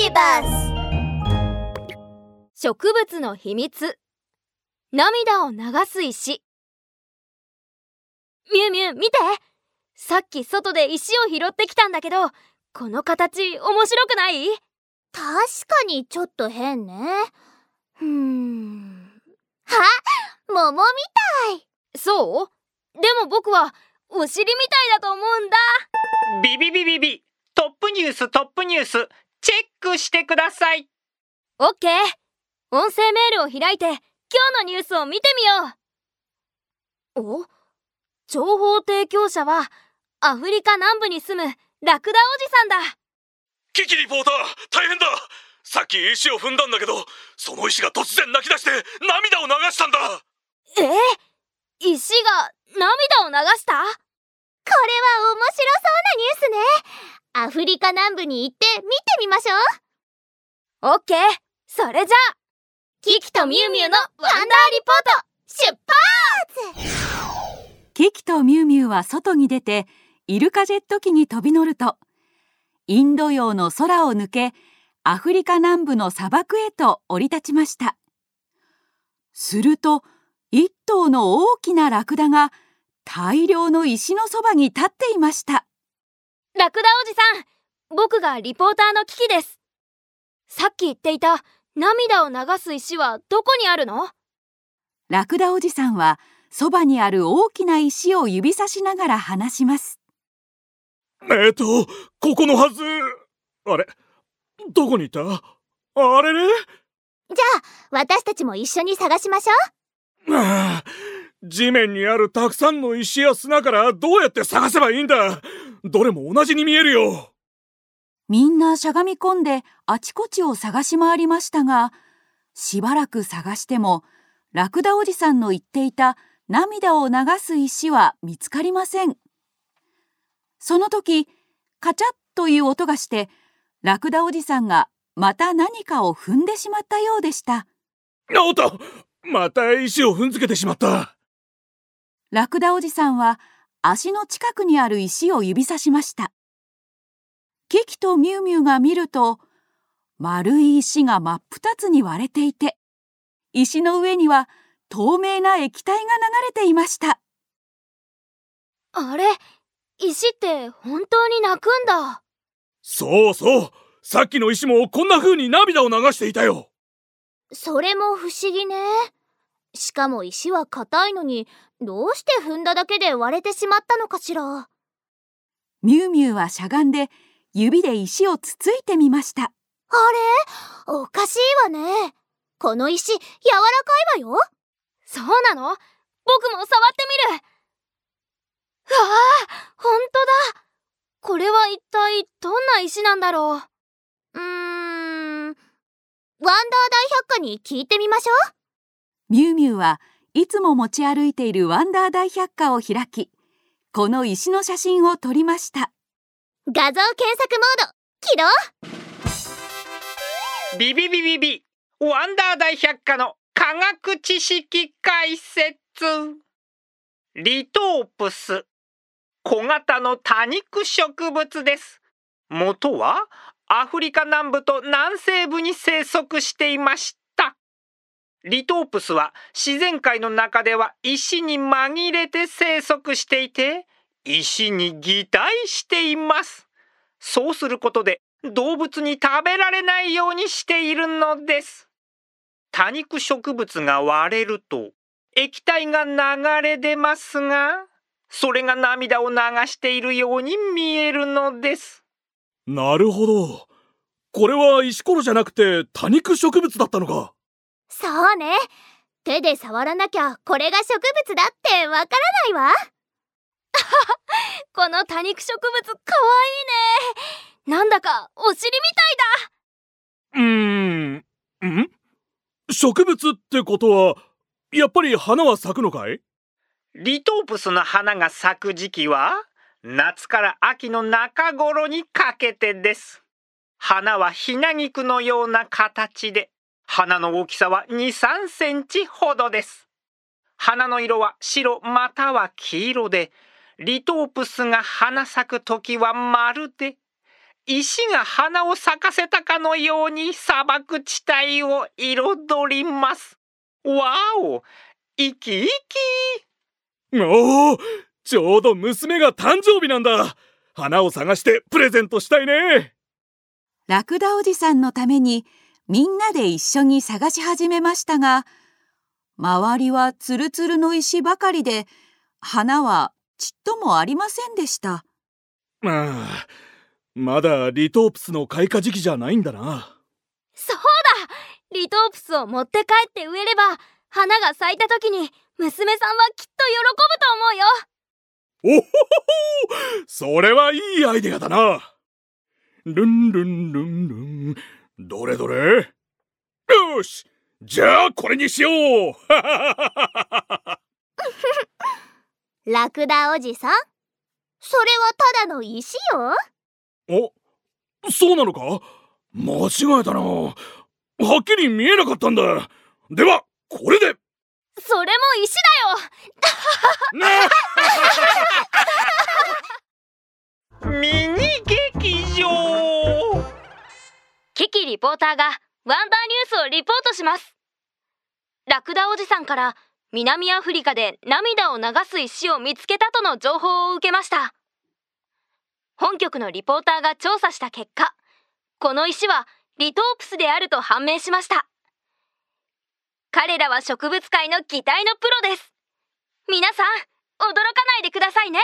ビバス植物の秘密。涙を流す石。ミュウミュウ見て。さっき外で石を拾ってきたんだけどこの形面白くない？確かにちょっと変ね。ふーん。あ桃みたい。そう？でも僕はお尻みたいだと思うんだ。ビビビビビ。トップニューストップニュースチェックしてください。オッケー。音声メールを開いて今日のニュースを見てみよう。お？情報提供者はアフリカ南部に住むラクダおじさんだ。キキリポーター大変だ。さっき石を踏んだんだけどその石が突然泣き出して涙を流したんだ。え？石が涙を流した？これは面白そうなニュースねアフリカ南部に行って見てみましょう。オッケー。それじゃあキキとミュウミュウのワンダーリポート出発！キキとミュウミュウは外に出てイルカジェット機に飛び乗るとインド洋の空を抜けアフリカ南部の砂漠へと降り立ちました。すると一頭の大きなラクダが大量の石のそばに立っていましたおじさん僕がリポーターのキキです。さっき言っていた涙を流す石はどこにあるの？ラクダおじさんはそばにある大きな石を指さしながら話します。えっとここのはずあれどこにいた？あれれ？じゃあ私たちも一緒に探しましょう。ああ地面にあるたくさんの石や砂からどうやって探せばいいんだ？どれも同じに見えるよ。みんなしゃがみ込んであちこちを探し回りましたがしばらく探してもラクダおじさんの言っていた涙を流す石は見つかりません。その時カチャッという音がしてラクダおじさんがまた何かを踏んでしまったようでした。おっとまた石を踏んづけてしまった。ラクダおじさんは足の近くにある石を指さしました。キキとミュウミュウが見ると丸い石が真っ二つに割れていて石の上には透明な液体が流れていました。あれ？石って本当に泣くんだ。そうそう。さっきの石もこんな風に涙を流していたよ。それも不思議ねしかも石は硬いのにどうして踏んだだけで割れてしまったのかしら？ミュウミュウはしゃがんで指で石をつついてみました。あれ？おかしいわね。この石柔らかいわよ。そうなの？僕も触ってみる。うわあほんとだ。これは一体どんな石なんだろう？うーん。ワンダー大百科に聞いてみましょうミュウミュウはいつも持ち歩いているワンダー大百科を開きこの石の写真を撮りました。画像検索モード起動。ビビビビビワンダー大百科の科学知識解説。リトープス小型の多肉植物です。元はアフリカ南部と南西部に生息していました。リトープスは自然界の中では石に紛れて生息していて石に擬態しています。そうすることで動物に食べられないようにしているのです。多肉植物が割れると液体が流れ出ますがそれが涙を流しているように見えるのです。なるほど。これは石ころじゃなくて多肉植物だったのか。そうね。手で触らなきゃこれが植物だってわからないわ。この多肉植物かわいいね。なんだかお尻みたいだ。うーん。ん？植物ってことはやっぱり花は咲くのかい？リトープスの花が咲く時期は夏から秋の中頃にかけてです。花はひなぎくのような形で花の大きさは2、3センチほどです。花の色は白または黄色で、リトープスが花咲く時はまるで石が花を咲かせたかのように砂漠地帯を彩ります。わお生き生き。おおちょうど娘が誕生日なんだ。花を探してプレゼントしたいね。ラクダおじさんのためにみんなで一緒に探し始めましたが周りはツルツルの石ばかりで花はちっともありませんでした。まあまだリトープスの開花時期じゃないんだな。そうだ。リトープスを持って帰って植えれば花が咲いた時に娘さんはきっと喜ぶと思うよ。おほほほ！それはいいアイデアだな。ルンルンルンルンどれどれ？よし！じゃあこれにしよう！ラクダおじさん？それはただの石よ？おそうなのか？間違えたな。はっきり見えなかったんだ。ではこれで！それも石だよ！ミニ劇場キキリポーターがワンダーニュースをリポートします。ラクダおじさんから南アフリカで涙を流す石を見つけたとの情報を受けました。本局のリポーターが調査した結果この石はリトープスであると判明しました。彼らは植物界の期待のプロです。皆さん驚かないでくださいね。